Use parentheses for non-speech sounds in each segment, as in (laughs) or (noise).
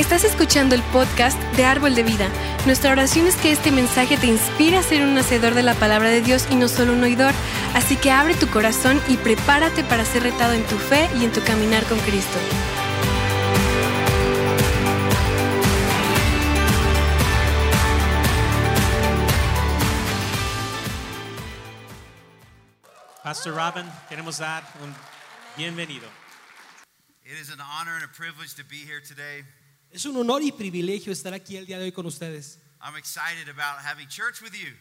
Estás escuchando el podcast de Árbol de Vida. Nuestra oración es que este mensaje te inspire a ser un hacedor de la palabra de Dios y no solo un oidor. Así que abre tu corazón y prepárate para ser retado en tu fe y en tu caminar con Cristo. Pastor Robin, queremos dar un bienvenido. It is an honor and a privilege to be here today. Es un honor y privilegio estar aquí el día de hoy con ustedes. I'm excited about having church with you.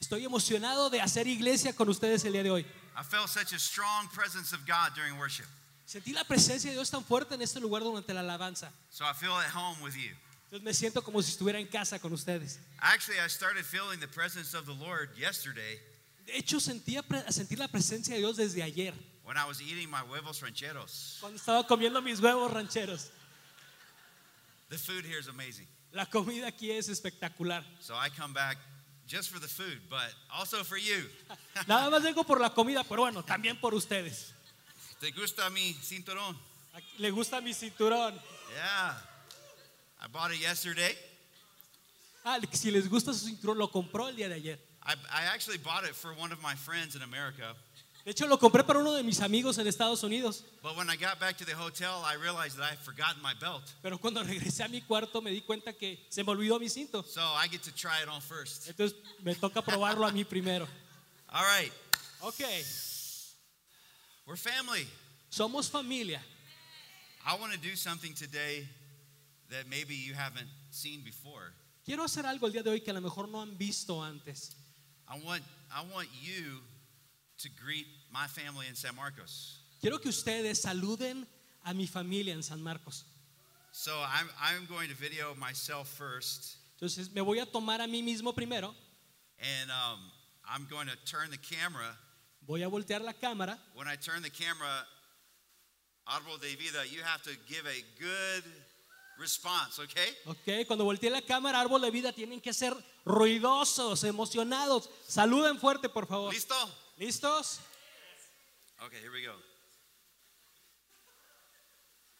Estoy emocionado de hacer iglesia con ustedes el día de hoy. I felt such a strong presence of God during worship. Sentí la presencia de Dios tan fuerte en este lugar durante la alabanza. So I feel at home with you. Entonces me siento como si estuviera en casa con ustedes. Actually, I started feeling the presence of the Lord yesterday De hecho, sentía sentir la presencia de Dios desde ayer, when I was eating my huevos rancheros. cuando estaba comiendo mis huevos rancheros. The food here is amazing. La comida aquí es espectacular. So I come back just for the food, but also for you. (laughs) Nada más vengo por la comida, pero bueno, también por ustedes. (laughs) ¿Te gusta mi cinturón? Le gusta mi cinturón. Yeah. I bought it yesterday. Ah, si les gusta su cinturón, lo compró el día de ayer. I, I actually bought it for one of my friends in America. De hecho, lo compré para uno de mis amigos en Estados Unidos. But when I got back to the hotel, I realized that I had forgotten my belt. Pero cuando (laughs) regresé a mi cuarto me di cuenta que se me olvidó mi cinto. So I get to try it on first. Entonces me toca probarlo a mí primero. (laughs) All right, Ok, we're family. somos familia. I want to do something today that maybe you haven't seen before. Quiero hacer algo el día de hoy que a lo mejor no han visto antes. I want I want you to greet my family in San Marcos. Quiero que ustedes saluden a mi familia en San Marcos. So I'm I'm going to video myself first, Entonces me voy a tomar a mí mismo primero. and um, I'm going to turn the camera. Voy a voltear la cámara. When I turn the camera, Audible de Vida, you have to give a good response, okay? Ok, cuando voltee la cámara, árbol de vida, tienen que ser ruidosos, emocionados. Saluden fuerte, por favor. Listo? ¿Listos? Okay, here we go.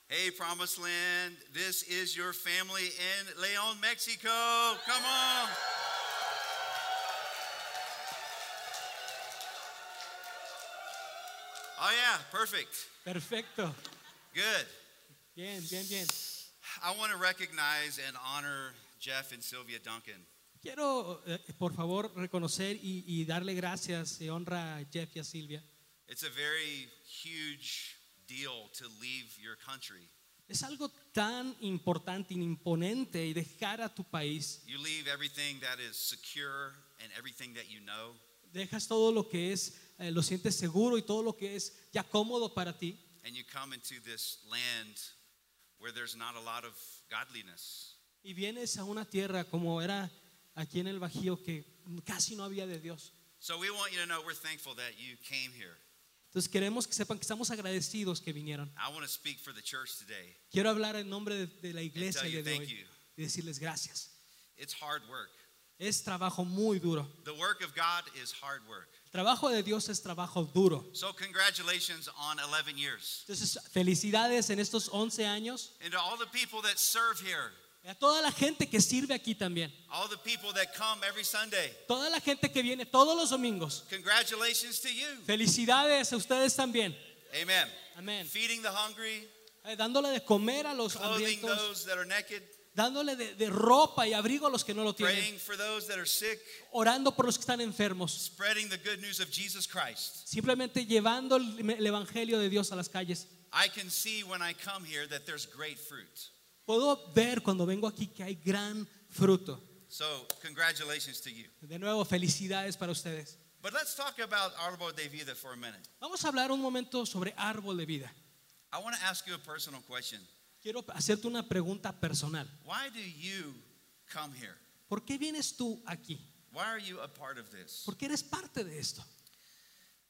Hey, Promised Land, this is your family in Leon, Mexico. Come on. Oh, yeah, perfect. Perfecto. Good. Bien, bien, bien. I want to recognize and honor Jeff and Sylvia Duncan. Quiero, eh, por favor, reconocer y, y darle gracias y honra a Jeff y a Silvia. It's a very huge deal to leave your country. Es algo tan importante, imponente y dejar a tu país. You leave everything that is secure and everything that you know. Dejas todo lo que es, eh, lo sientes seguro y todo lo que es ya cómodo para ti. and you come into this land where there's not a lot of godliness. Y vienes a una tierra como era aquí en el Bajío que casi no había de Dios. So we want you to know we're thankful that you came here. Entonces queremos que sepan que estamos agradecidos que vinieron. I want to speak for the church today. Quiero hablar en nombre de, de la iglesia de hoy you. y decirles gracias. It's hard work. Es trabajo muy duro. The work of God is hard work. El trabajo de Dios es trabajo duro. So congratulations on 11 years. Entonces, felicidades en estos 11 años. A toda la gente que sirve aquí también. all the people that come every Sunday, Toda la gente que viene todos los domingos. congratulations to you. Felicidades a ustedes también. Amen. Amén. Feeding the hungry, Eh, dándole de comer a los clothing hambrientos. those that are naked, Dándole de, de ropa y abrigo a los que no lo tienen. praying for those that are sick, Orando por los que están enfermos. spreading the good news of Jesus Christ. Simplemente llevando el, el evangelio de Dios a las calles. I can see when I come here that there's great fruit. Puedo ver cuando vengo aquí que hay gran fruto. So, congratulations to you. De nuevo, felicidades para ustedes. But let's talk about Árbol de Vida for a minute. Vamos a hablar un momento sobre árbol de vida. I want to ask you a personal question. Quiero hacerte una pregunta personal. Why do you come here? ¿Por qué vienes tú aquí? Why are you a part of this? ¿Por qué eres parte de esto?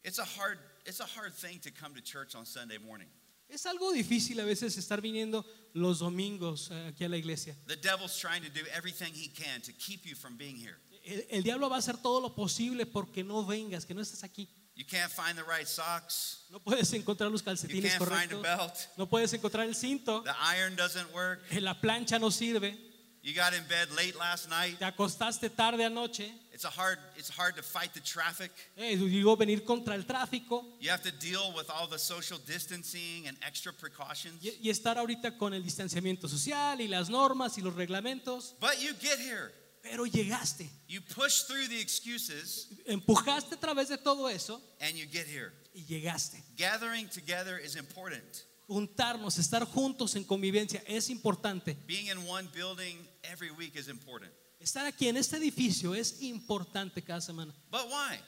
It's a hard it's a hard thing to come to church on Sunday morning. Es algo difícil a veces estar viniendo los domingos eh, aquí a la iglesia. The devil's trying to do everything he can to keep you from being here. El, el diablo va a hacer todo lo posible porque no vengas, que no estés aquí. You can't find the right socks. No puedes encontrar los You calcetines can't find a correctos. belt. No puedes encontrar el cinto. The iron doesn't work. eh, La plancha no sirve. You got in bed late last night. Te acostaste tarde anoche. It's a hard it's hard to fight the traffic. Eh, digo, venir contra el tráfico You have to deal with all the social distancing and extra precautions. y, y estar ahorita con el distanciamiento social y las normas y los reglamentos. But you get here. Pero llegaste. You push through the excuses Empujaste a través de todo eso and you get here. y llegaste. Gathering together is important. Juntarnos, estar juntos en convivencia es importante. Being in one building every week is important. Estar aquí en este edificio es importante cada semana. But why?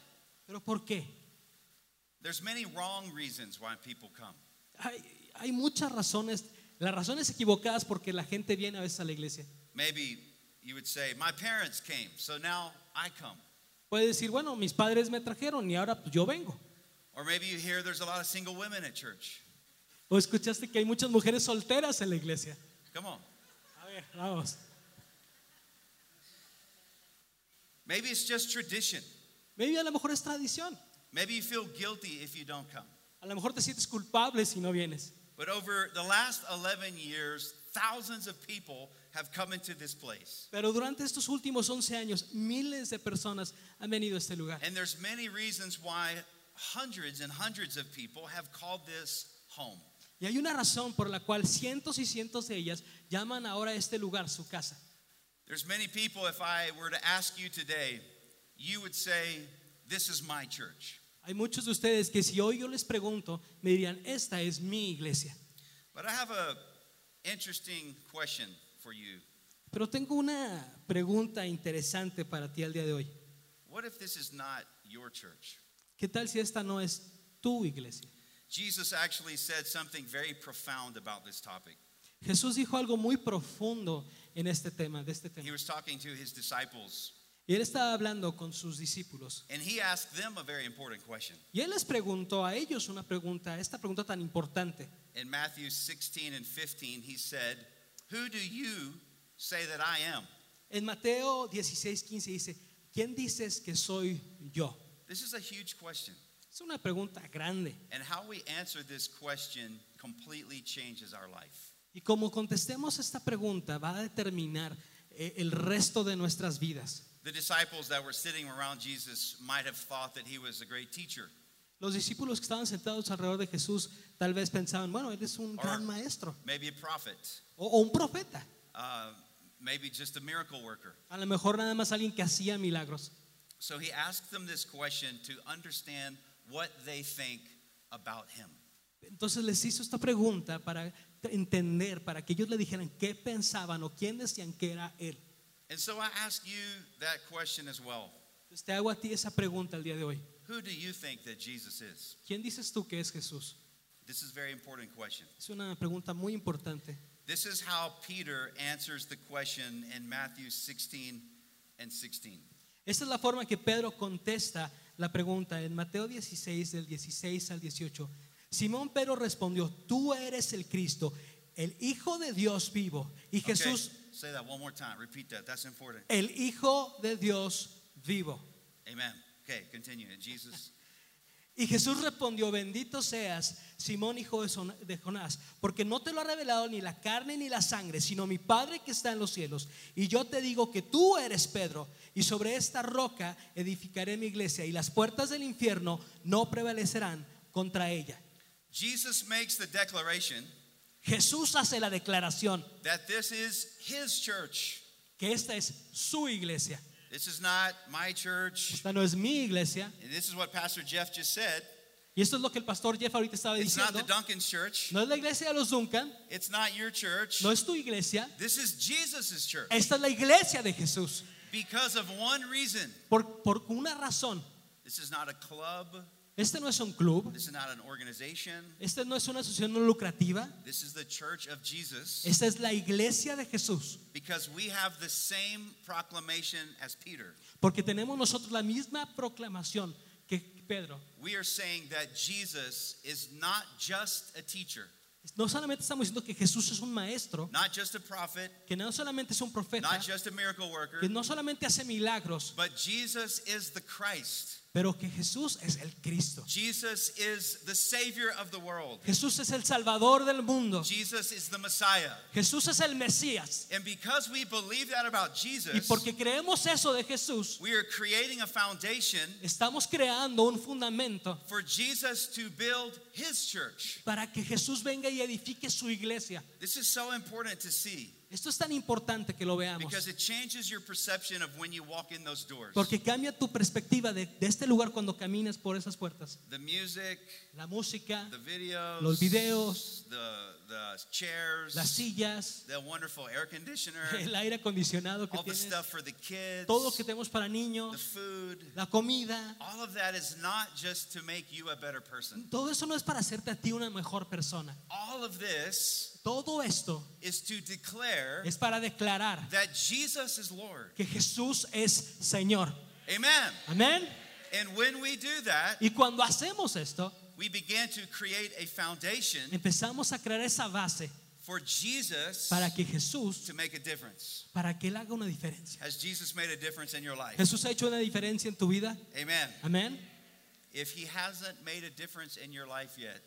¿Pero por qué? There's many wrong reasons why people come. Hay, hay muchas razones, las razones equivocadas porque la gente viene a veces a la iglesia. Maybe you would say, My parents came, so now I come. Puede decir, bueno, mis padres me trajeron y ahora pues, yo vengo. Or maybe you hear there's a lot of single women at church. O escuchaste que hay muchas mujeres solteras en la iglesia. Come on. A ver, vamos. Maybe it's just tradition. Maybe a lo mejor es tradición. Maybe you feel guilty if you don't come. A lo mejor te sientes culpable si no vienes. But over the last 11 years, thousands of people have come into this place. Pero durante estos últimos 11 años, miles de personas han venido a este lugar. And there's many reasons why hundreds and hundreds of people have called this home. Y hay una razón por la cual cientos y cientos de ellas llaman ahora a este lugar su casa. There's many people if I were to ask you today, you would say this is my church. Hay muchos de ustedes que si hoy yo les pregunto, me dirían, esta es mi iglesia. But I have a interesting question for you. Pero tengo una pregunta interesante para ti al día de hoy. What if this is not your church? ¿Qué tal si esta no es tu iglesia? Jesus actually said something very profound about this topic. Jesús dijo algo muy profundo en este tema, de este He tema. was talking to his disciples, Y él estaba hablando con sus discípulos. and he asked them a very important question. Y él les preguntó a ellos una pregunta, esta pregunta tan importante. In Matthew 16 and 15, he said, Who do you say that I am? En Mateo 16, 15 dice, ¿quién dices que soy yo? This is a huge question. Es una pregunta grande. And how we answer this question completely changes our life. Y como contestemos esta pregunta va a determinar eh, el resto de nuestras vidas. The disciples that were sitting around Jesus might have thought that he was a great teacher, Los discípulos que estaban sentados alrededor de Jesús tal vez pensaban, bueno, él es un Or- gran maestro maybe a prophet, o, o un profeta. uh, maybe just a miracle worker. A lo mejor nada más alguien que hacía milagros. So he asked them this question to understand what they think about him. Entonces les hizo esta pregunta para entender, para que ellos le dijeran qué pensaban o quién decían que era él. And so I ask you that question as well. Entonces te hago a ti esa pregunta el día de hoy. Who do you think that Jesus is? ¿Quién dices tú que es Jesús? This is a very important question. Es una pregunta muy importante. This is how Peter answers the question in Matthew 16 and 16. Esta es la forma que Pedro contesta la pregunta en Mateo 16 del 16 al 18. Simón Pedro respondió, tú eres el Cristo, el Hijo de Dios vivo. Y Okay, Jesús, say that one more time. Repeat that. That's important. el Hijo de Dios vivo. Amen. Okay, continue. Jesus. Y Jesús respondió, bendito seas, Simón, hijo de Jonás, porque no te lo ha revelado ni la carne ni la sangre, sino mi Padre que está en los cielos. Y yo te digo que tú eres Pedro, y sobre esta roca edificaré mi iglesia, y las puertas del infierno no prevalecerán contra ella. Jesus makes the declaration Jesús hace la declaración that this is his church. que esta es su iglesia. This is not my church. Esta no es mi iglesia. And this is what Pastor Jeff just said. Y esto es lo que el pastor Jeff ahorita estaba It's not diciendo. the Duncan's church. No es la iglesia de los Duncan, It's not your church. no es tu iglesia. This is Jesus' church. Esta es la iglesia de Jesús. Because of one reason. Por, por una razón. This is not a club. Este no es un club. This is not an organization. Esta no es una asociación no lucrativa. This is the church of Jesus. Esta es la iglesia de Jesús. Because we have the same proclamation as Peter. Porque tenemos nosotros la misma proclamación que Pedro. We are saying that Jesus is not just a teacher, No solamente estamos diciendo que Jesús es un maestro, not just a prophet, que no solamente es un profeta, not just a miracle worker, que no solamente hace milagros, but Jesus is the Christ. Pero que Jesús es el Cristo. Jesus is the Savior of the world. Jesús es el Salvador del mundo. Jesus is the Messiah. Jesús es el Mesías. And because we believe that about Y Jesus, porque creemos eso de Jesús, we are creating a foundation estamos creando un fundamento for Jesus to build his church. para que Jesús venga y edifique su iglesia. This is so important to see Esto es tan importante que lo veamos. because it changes your perception of when you walk in those doors. Porque cambia tu perspectiva de, de este lugar cuando caminas por esas puertas. The music, La música, the videos, Los videos, the, the chairs, las sillas, the wonderful air conditioner, (laughs) el aire acondicionado que all the tienes, stuff for the kids, todo lo que tenemos para the niños, food. la comida. All of that is not just to make you a better person. Todo eso no es para hacerte a ti una mejor persona. All of this Todo esto is to declare es para declarar that Jesus is Lord. que Jesús es Señor. Amen. Amén. And when we do that, Y cuando hacemos esto, we begin to create a foundation empezamos a crear esa base for Jesus para que Jesús, to make a difference. para que Él haga una diferencia. Has Jesus made a difference in your life? Jesús ha hecho una diferencia en tu vida. Amen. Amén. If he hasn't made a difference in your life yet,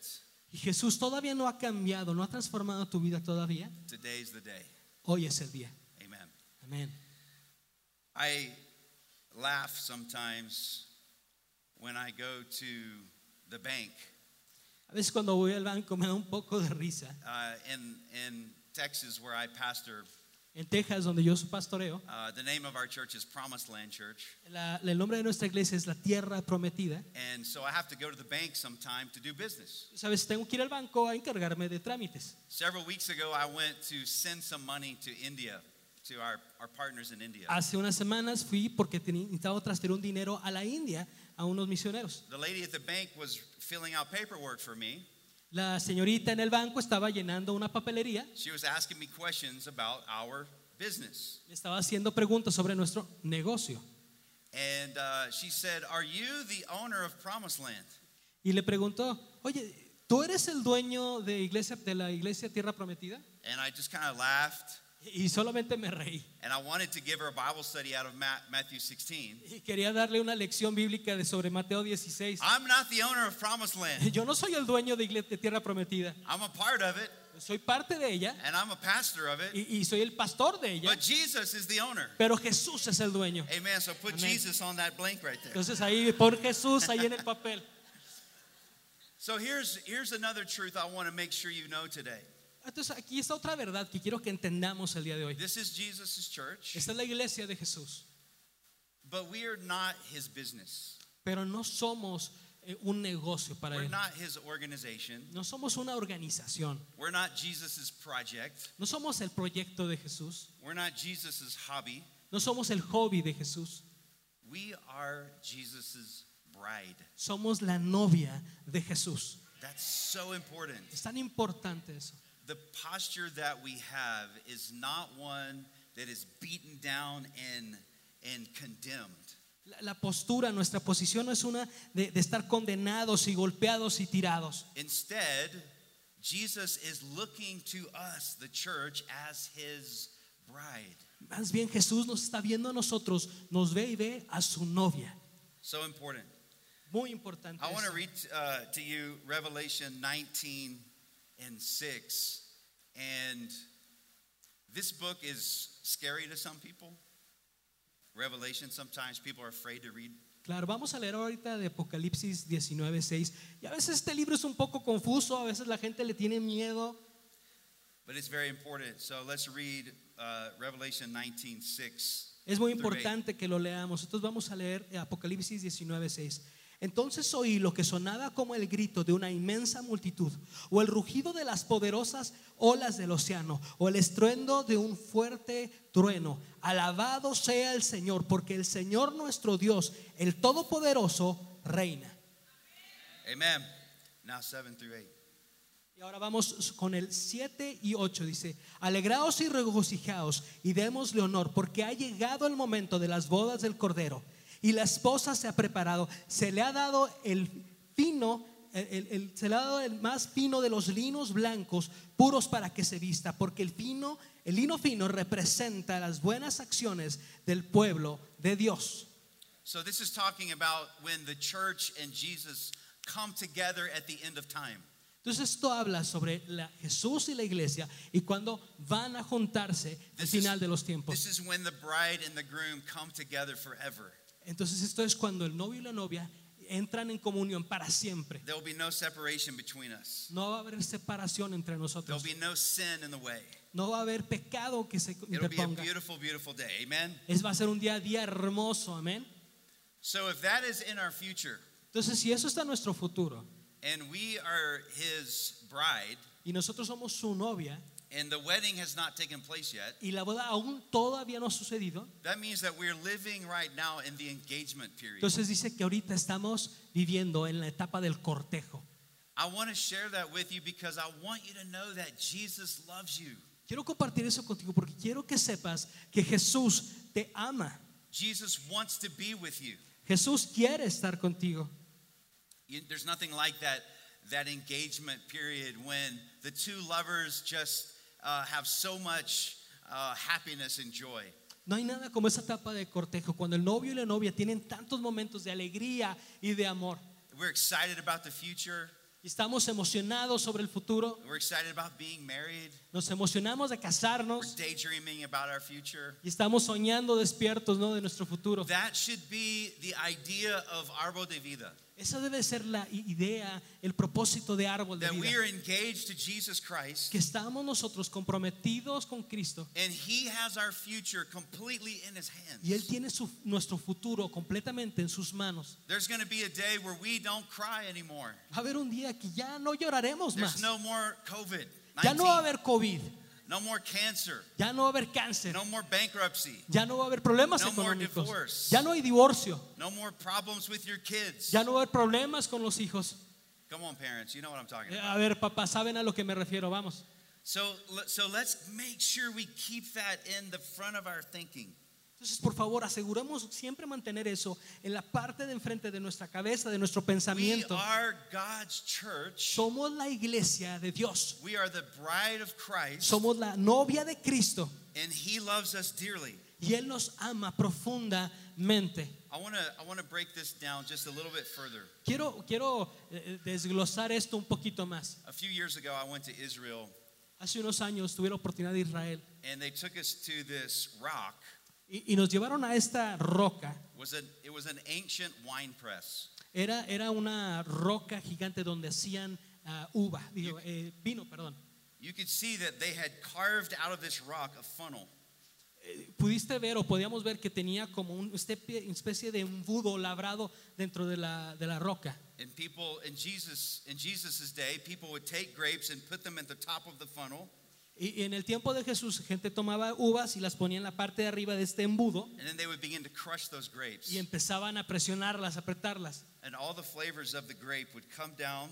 Y Jesús todavía no ha cambiado, no ha transformado tu vida todavía. today's the day. Hoy es el día. Amen. Amén. I laugh sometimes when I go to the bank. A veces cuando voy al banco me da un poco de risa. Uh, in, in Texas, where I pastor, En Texas, donde yo pastoreo, uh, the name of our church is Promised Land Church. la- el nombre de nuestra iglesia es la tierra prometida. And so I have to go to the bank sometime to do business. Sabes, tengo que ir al banco a encargarme de trámites. Several weeks ago, I went to send some money to India, to our, our partners in India. Hace unas semanas fui porque necesitaba transferir un dinero a la India a unos misioneros. The lady at the bank was filling out paperwork for me. La señorita en el banco estaba llenando una papelería, She was asking me questions about our business. me estaba haciendo preguntas sobre nuestro negocio. And uh, she said, Are you the owner of Promised Land? Y le preguntó, oye, ¿tú eres el dueño de, iglesia, de la iglesia Tierra Prometida? And I just kind of laughed. Y solamente me reí. And I wanted to give her a Bible study out of Ma- Matthew 16. Y quería darle una lección bíblica de sobre Mateo 16. I'm not the owner of Promised Land, (laughs) Yo no soy el dueño de, Tierra Prometida, I'm a part of it, soy parte de ella and I'm a pastor of it. y, y soy el pastor de ella, But Jesus is the owner. pero Jesús es el dueño. Amen. So put Amen. Jesus on that blank right there. Entonces ahí por Jesús ahí en el papel. (laughs) So here's, here's another truth I want to make sure you know today. Entonces aquí está otra verdad que quiero que entendamos el día de hoy. This is Jesus' church, Esta es la iglesia de Jesús, but we are not his business. pero no somos eh, un negocio para We're él. not his organization. No somos una organización. We're not Jesus' project. No somos el proyecto de Jesús. We're not Jesus' hobby. No somos el hobby de Jesús. We are Jesus' bride. Somos la novia de Jesús. That's so important. Es tan importante eso. The posture that we have is not one that is beaten down and, and condemned. La, la postura, nuestra posición no es una de, de estar condenados y golpeados y tirados. Instead, Jesus is looking to us, the church, as his bride. Más bien Jesús nos está viendo a nosotros, nos ve y ve a su novia. So important. Muy importante. I want to read uh, to you Revelation 19 and 6. And this book is scary to some people. Revelation, sometimes people are afraid to read. Claro, vamos a leer ahorita de Apocalipsis 19:6. Y a veces este libro es un poco confuso, a veces la gente le tiene miedo, But it's very important. So let's read uh, Revelation 19 6. Es muy importante que lo leamos. Entonces vamos a leer Apocalipsis 19:6. Entonces oí lo que sonaba como el grito de una inmensa multitud, o el rugido de las poderosas olas del océano, o el estruendo de un fuerte trueno. Alabado sea el Señor, porque el Señor nuestro Dios, el Todopoderoso, reina. Amen. Now 7 through 8. Y ahora vamos con el 7 y 8. Dice, alegraos y regocijaos y démosle honor, porque ha llegado el momento de las bodas del Cordero. Y la esposa se ha preparado. Se le ha dado el fino, el- el- el- se le ha dado el más fino de los linos blancos, puros para que se vista, porque el fino, el lino fino representa las buenas acciones del pueblo de Dios. So this is talking about when the church and Jesus come together at the end of time. Entonces esto habla sobre la, Jesús y la iglesia y cuando van a juntarse al final de los tiempos. This is when the bride and the groom come together forever. Entonces esto es cuando el novio y la novia entran en comunión para siempre. There will be no separation between us. No va a haber separación entre nosotros. be no sin in the way. No va a haber pecado que se It'll be a interponga. beautiful, beautiful day. Amen. Es va a ser un día a día hermoso, amén. So if that is in our future Entonces, si eso está en nuestro futuro and we are his bride y nosotros somos su novia and the wedding has not taken place yet, y la boda aún todavía no ha sucedido, that means that we're living right now in the engagement period. entonces dice que ahorita estamos viviendo en la etapa del cortejo. I want to share that with you because I want you to know that Jesus loves you. Quiero compartir eso contigo porque quiero que sepas que Jesús te ama. Jesus wants to be with you. Jesús quiere estar contigo. You- There's nothing like that that engagement period when the two lovers just uh, have so much uh, happiness and joy. No hay nada como esa etapa de cortejo cuando el novio y la novia tienen tantos momentos de alegría y de amor. We're excited about the future. Y Estamos emocionados sobre el futuro, We're excited about being married. nos emocionamos de We're casarnos daydreaming about our future. y estamos soñando despiertos ¿no? de nuestro futuro. That should be the idea of Arbo de Vida. Esa debe ser la idea, el propósito de árbol de That we vida. are engaged to Jesus Christ Que estamos nosotros comprometidos con Cristo and He has our future completely in His hands. y Él tiene su- nuestro futuro completamente en sus manos. There's going to be a day where we don't cry anymore. Va a haber un día que ya no lloraremos There's más. no more COVID. Ya no va a haber COVID, No more cancer. ya no va a haber cáncer, No more bankruptcy. ya no va a haber problemas No more económicos, divorce. ya no hay divorcio, No more problems with your kids. ya no va a haber problemas con los hijos. Come on, parents. You know what I'm talking Eh, about. A ver, papá, ¿saben a lo que me refiero? Vamos. So, so let's make sure we keep that in the front of our thinking. Entonces, por favor, aseguremos siempre mantener eso en la parte de enfrente de nuestra cabeza, de nuestro We pensamiento. are God's church. Somos la iglesia de Dios. We are the bride of Christ, Somos la novia de Cristo and He loves us dearly. y Él nos ama profundamente. I want to I want to break this down just a little bit further. Quiero, quiero eh, desglosar esto un poquito más. A few years ago, I went to Israel, Hace unos años tuve la oportunidad de Israel and they took us to this rock. Y, y nos llevaron a esta roca. It was an it was an ancient wine press. Era, era una roca gigante donde hacían ah, uva, digo, eh, vino, perdón. You could see that they had carved out of this rock a funnel. Pudiste ver o podíamos ver que tenía como una especie de embudo labrado dentro de la, de la roca. And people in Jesus in Jesus's day, people would take grapes and put them at the top of the funnel, Y, y en el tiempo de Jesús, gente tomaba uvas y las ponía en la parte de arriba de este embudo and then they would begin to crush those grapes. y empezaban a presionarlas, a apretarlas. And all the flavors of the grape would come down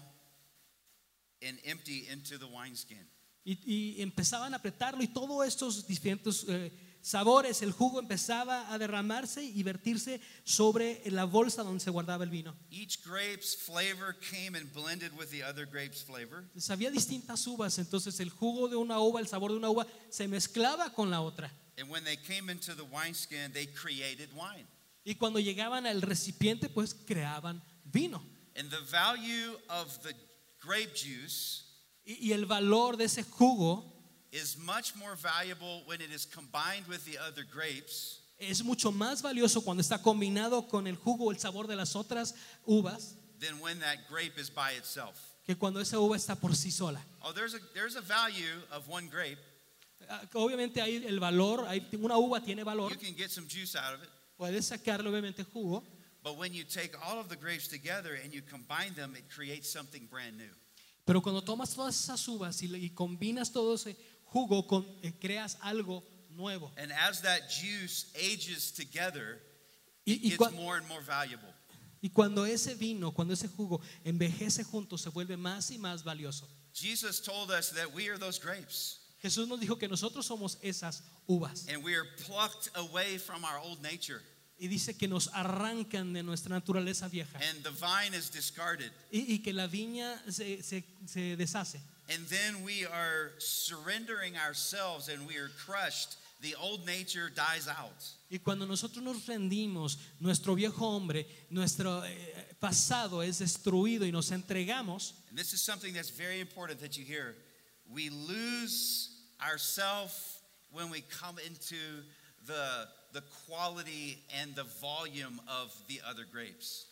and empty into the wineskin. Y, y empezaban a apretarlo y todos estos diferentes eh, sabores, el jugo empezaba a derramarse y vertirse sobre la bolsa donde se guardaba el vino. Each grape's flavor came and blended with the other grape's flavor. Había distintas uvas, entonces el jugo de una uva, el sabor de una uva se mezclaba con la otra. And when they came into the wineskin, they created wine. Y cuando llegaban al recipiente, pues creaban vino. And the value of the grape juice Y, y el valor de ese jugo is much more valuable when it is combined with the other grapes es mucho más valioso cuando está combinado con el jugo, el sabor de las otras uvas, than when that grape is by itself. que cuando esa uva está por sí sola. Oh, there's a there's a value of one grape. Ah, Obviamente hay el valor, hay, una uva tiene valor, You can get some juice out of it. puedes sacarle obviamente jugo, But when you take all of the grapes together and you combine them, it creates something brand new. pero cuando tomas todas esas uvas y, y combinas todo ese jugo, con, eh, creas algo nuevo. And as that juice ages together, Y, it y gets more and more valuable. y cuando ese vino, cuando ese jugo envejece junto, se vuelve más y más valioso. Jesus told us that we are those grapes Jesús nos dijo que nosotros somos esas uvas. and we are plucked away from our old nature. Y dice que nos arrancan de nuestra naturaleza vieja. And the vine is discarded. Y, y que la viña se, se- se deshace. And then we are surrendering ourselves and we are crushed. The old nature dies out. Y cuando nosotros nos rendimos, nuestro viejo hombre, nuestro eh, pasado es destruido y nos entregamos, And this is something that's very important that you hear. We lose ourselves when we come into the, the quality and the volume of the other grapes.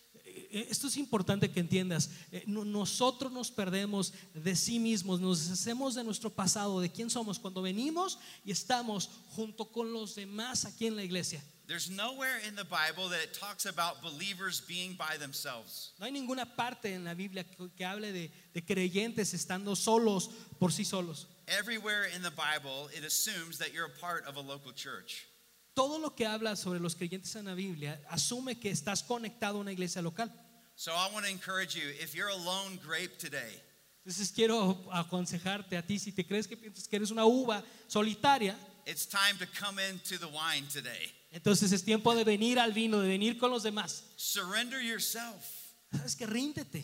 Eh, Esto es importante que entiendas. Eh, no- Nosotros nos perdemos de sí mismos, nos deshacemos de nuestro pasado, de quién somos cuando venimos y estamos junto con los demás aquí en la iglesia. There's nowhere in the Bible that it talks about believers being by themselves. No hay ninguna parte en la Biblia que, que hable de, de creyentes estando solos por sí solos. Everywhere in the Bible, it assumes that you're a part of a local church. Todo lo que habla sobre los creyentes en la Biblia asume que estás conectado a una iglesia local. So I want to encourage you if you're a lone grape today, Entonces quiero aconsejarte a ti, si te crees que piensas que eres una uva solitaria, it's time to come into the wine today. entonces es tiempo de venir al vino, de venir con los demás. Surrender yourself. ¿Sabes que Ríndete.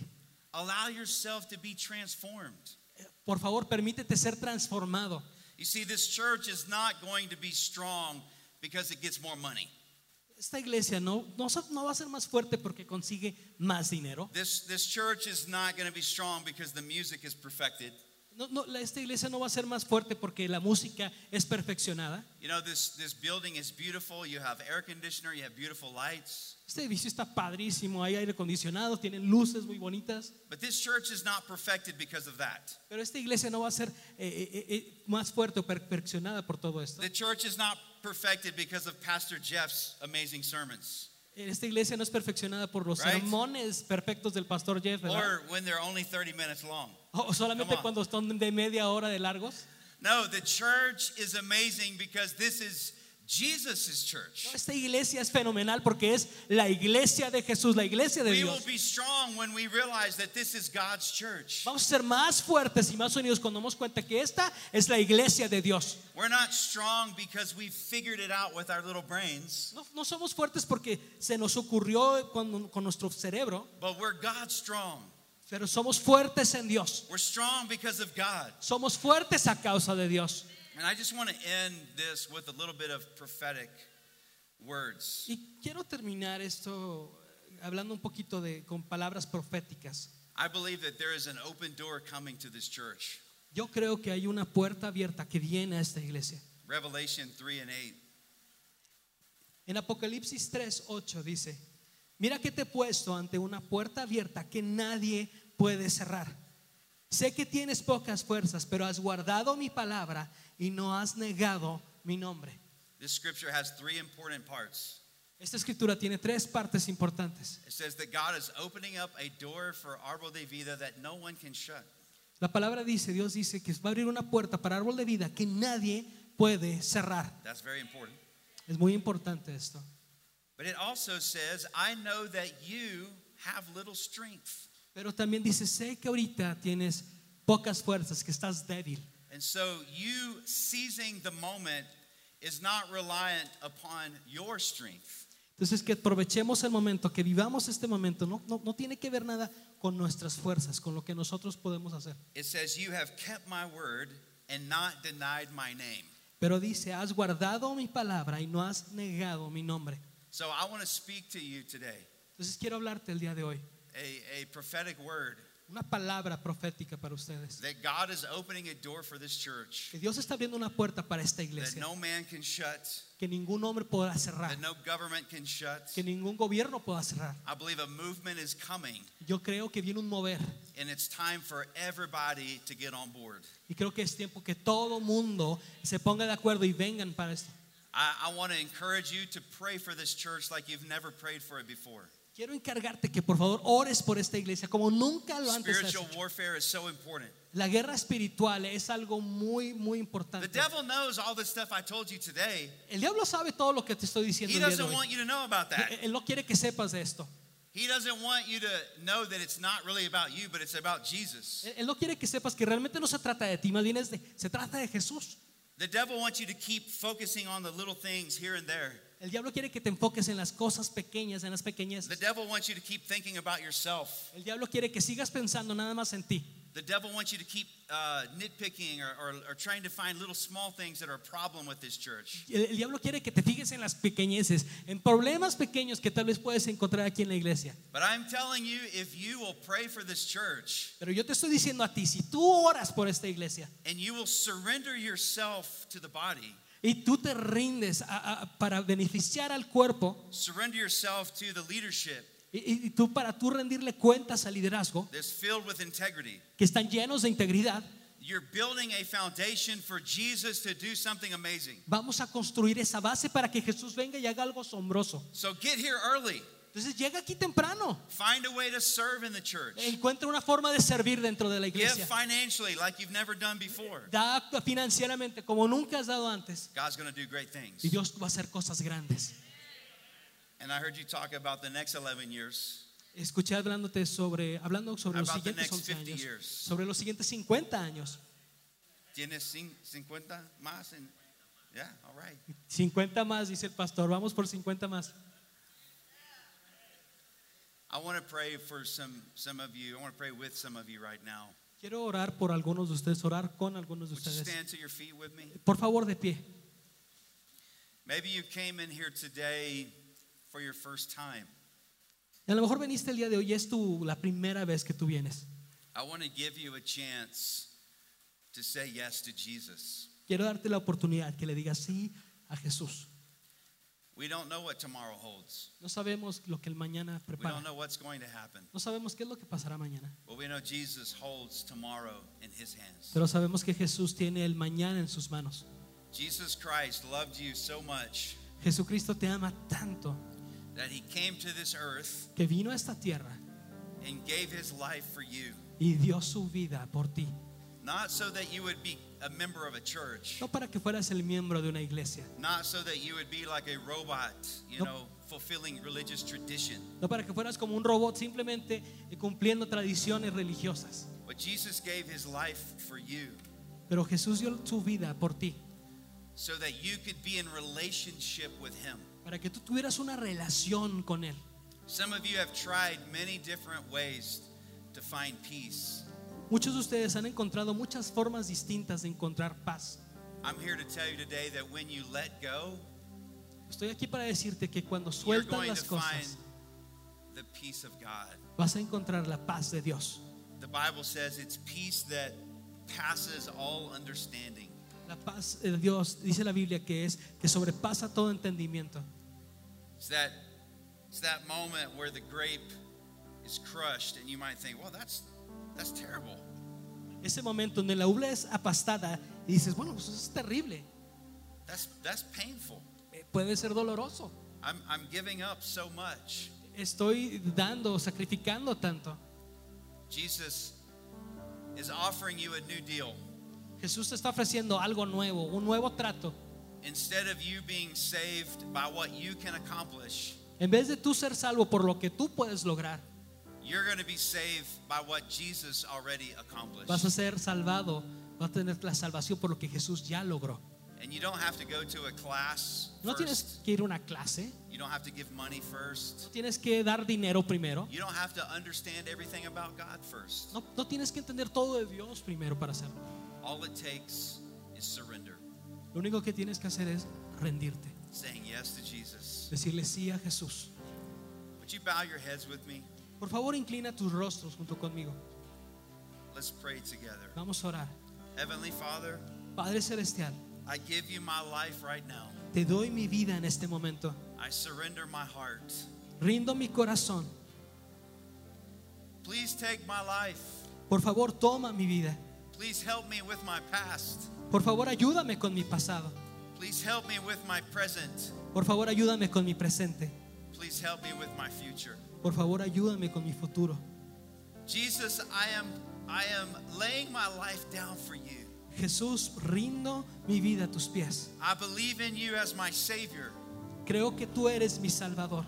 Allow yourself to be transformed. Por favor, permítete ser transformado. You see, this church is not going to be strong because it gets more money. Esta iglesia no, no, no va a ser más fuerte porque consigue más dinero. This, this church is not going to be strong because the music is perfected. No, no, esta iglesia no va a ser más fuerte porque la música es perfeccionada. You know, this, this building is beautiful. You have air conditioner, you have beautiful lights. Este edificio está padrísimo, hay aire acondicionado, tienen luces muy bonitas. But this church is not perfected because of that. Pero esta iglesia no va a ser eh, eh, eh, más fuerte o perfeccionada por todo esto. The church is not perfected because of Pastor Jeff's amazing sermons Esta iglesia no es perfeccionada por los Right. sermones perfectos del pastor Jeff, ¿verdad? or when they're only 30 minutes long. O solamente cuando están de media hora de largos. No, the church is amazing because this is Jesus' church. Esta iglesia es fenomenal porque es la iglesia de Jesús, la iglesia de We will Dios. be strong when we realize that this is God's church. Vamos a ser más fuertes y más unidos cuando nos cuenta que esta es la iglesia de Dios. We're not strong because we figured it out with our little brains, No, no somos fuertes porque se nos ocurrió cuando- con nuestro cerebro, but we're God strong. pero somos fuertes en Dios. We're strong because of God. Somos fuertes a causa de Dios. And I just want to end this with a little bit of prophetic words. Y quiero terminar esto eh, hablando un poquito de con palabras proféticas. I believe that there is an open door coming to this church. Yo creo que hay una puerta abierta que viene a esta iglesia. Revelation 3 and 8. En Apocalipsis 3, 8 dice, mira que te he puesto ante una puerta abierta que nadie puede cerrar. Sé que tienes pocas fuerzas, pero has guardado mi palabra y no has negado mi nombre. This scripture has three important parts. Esta escritura tiene tres partes importantes. It says that God is opening up a door for Arbol de Vida that no one can shut. La palabra dice, Dios dice que va a abrir una puerta para árbol de vida que nadie puede cerrar. That's very important. Es muy importante esto. But it also says, I know that you have little strength. Pero también dice, sé que ahorita tienes pocas fuerzas, que estás débil. And so you seizing the moment is not reliant upon your strength. Entonces que aprovechemos el momento, que vivamos este momento. No, no, no tiene que ver nada con nuestras fuerzas, con lo que nosotros podemos hacer. It says, You have kept my word and not denied my name. Pero dice, has guardado mi palabra y no has negado mi nombre. So I want to speak to you today Entonces quiero hablarte el día de hoy. A, a prophetic word Una palabra profética para ustedes. that God is opening a door for this church Que Dios está abriendo una puerta para esta that iglesia. no man can shut, Que ningún hombre podrá cerrar. that no government can shut. Que ningún gobierno pueda cerrar. I believe a movement is coming, Yo creo que viene un mover. and it's time for everybody to get on board. Y creo que es tiempo que todo mundo se ponga de acuerdo y vengan para esto. I, I want to encourage you to pray for this church like you've never prayed for it before. Quiero encargarte que por favor ores por esta iglesia como nunca lo antes has Spiritual hecho. warfare is so important. La guerra espiritual es algo muy, muy The importante. devil knows all the stuff I told you today. El diablo sabe todo lo que te estoy diciendo He el día de doesn't hoy. want you to know about that. Él no quiere que sepas de esto. He doesn't want you to know that it's not really about you, but it's about Jesus. Él- Él no quiere que sepas que realmente no se trata de ti, más bien es de, se trata de Jesús. The devil wants you to keep focusing on the little things here and there. El diablo quiere que te enfoques en las cosas pequeñas, en las pequeñas. The devil wants you to keep thinking about yourself. El diablo quiere que sigas pensando nada más en ti. The devil wants you to keep uh, nitpicking or, or, or trying to find little small things that are a problem with this church. El, el diablo quiere que te fijes en las pequeñeces, en problemas pequeños que tal vez puedes encontrar aquí en la iglesia. But I'm telling you, if you will pray for this church Pero yo te estoy diciendo a ti, si tú oras por esta iglesia and you will surrender yourself to the body, y tú te rindes a- a- para beneficiar al cuerpo surrender yourself to the leadership y, y tú para tú rendirle cuentas al liderazgo that's filled with integrity, que están llenos de integridad, you're building a foundation for Jesus to do something amazing. vamos a construir esa base para que Jesús venga y haga algo asombroso. So get here early. Entonces llega aquí temprano, Find a way to serve in the church. encuentra una forma de servir dentro de la Give iglesia. financially like you've never done before. Da financieramente como nunca has dado antes God's going to do great things. y Dios va a hacer cosas grandes. And I heard you talk about the next 11 years. Escuché hablándote sobre, hablando sobre los About siguientes next 11 50 años, years. sobre los siguientes 50 años. ¿Tienes cin- 50 más? En, yeah, all right. 50 más, dice el pastor, vamos por 50 más. I want to pray for some, some of you. I want to pray with some of you right now. Quiero orar por algunos de ustedes, orar con algunos de Would you ustedes. stand to your feet with me? Por favor, de pie. Maybe you came in here today for your first time. A lo mejor veniste el día de hoy, es tu, la primera vez que tú vienes. I want to give you a chance to say yes to Jesus. Quiero darte la oportunidad que le digas sí a Jesús. We don't know what tomorrow holds. No sabemos lo que el mañana We prepara. don't know what's going to happen. No sabemos qué es lo que pasará mañana. But we know Jesus holds tomorrow in his hands. Pero sabemos que Jesús tiene el mañana en sus manos. Jesus Christ loved you so much Jesucristo te ama tanto that he came to this earth que vino a esta tierra and gave his life for you. y dio su vida por ti. Not so that you would be a member of a church, No para que fueras el miembro de una iglesia. not so that you would be like a robot, you Nope. know, fulfilling religious tradition. No para que fueras como un robot simplemente cumpliendo tradiciones religiosas. But Jesus gave his life for you Pero Jesús dio su vida por ti. so that you could be in relationship with him. Para que tú tuvieras una relación con Él. Some of you have tried many different ways to find peace. Muchos de ustedes han encontrado muchas formas distintas de encontrar paz. I'm here to tell you today that when you let go, Estoy aquí para decirte que cuando sueltas las cosas the peace of God. vas a encontrar la paz de Dios. The Bible says it's peace that passes all understanding. La paz de Dios, dice la Biblia, que es que sobrepasa todo entendimiento. It's that it's that moment where the grape is crushed and you might think, "Well, that's that's terrible." Ese momento donde la uva es apastada y dices, bueno, pues eso es terrible. That's that's painful. Eh, Puede ser doloroso. I'm I'm giving up so much. Estoy dando, sacrificando tanto. Jesus is offering you a new deal. Jesús te está ofreciendo algo nuevo, un nuevo trato. Instead of you being saved by what you can accomplish, En vez de tú ser salvo por lo que tú puedes lograr, you're going to be saved by what Jesus already accomplished. vas a ser salvado, vas a tener la salvación por lo que Jesús ya logró. And you don't have to go to a class No first. tienes que ir a una clase, You don't have to give money first. no tienes que dar dinero primero, You don't have to understand everything about God first. no, no tienes que entender todo de Dios primero para hacerlo. All it takes is surrender, Lo único que tienes que hacer es rendirte, saying yes to Jesus. decirle sí a Jesús. Would you bow your heads with me? Por favor, inclina tus rostros junto conmigo. Let's pray together. Vamos a orar. Heavenly Father, Padre Celestial, I give you my life right now. te doy mi vida en este momento. I surrender my heart. Rindo mi corazón. Please take my life. Por favor, toma mi vida. Please help me with my past. Por favor, ayúdame con mi pasado. Please help me with my present. Por favor, ayúdame con mi presente. Please help me with my future. Por favor, ayúdame con mi futuro. Jesus, I am I am laying my life down for you. Jesús, rindo mi vida a tus pies. I believe in you as my savior. Creo que tú eres mi Salvador.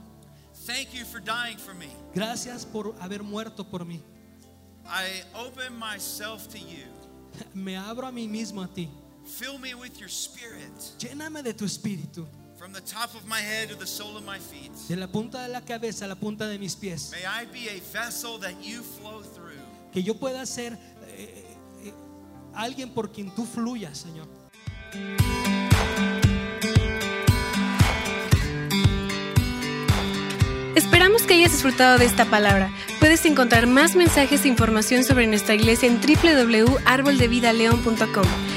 Thank you for dying for me. Gracias por haber muerto por mí. I open myself to you. (laughs) Me abro a mí mismo a ti. Fill me with your spirit Lléname de tu espíritu. From the top of my head to the sole of my feet. De la punta de la cabeza a la punta de mis pies. May I be a vessel that you flow through. Que yo pueda ser eh, eh, alguien por quien tú fluyas, Señor. Esperamos que hayas disfrutado de esta palabra. Puedes encontrar más mensajes e información sobre nuestra iglesia en www.arboldevidaleon.com.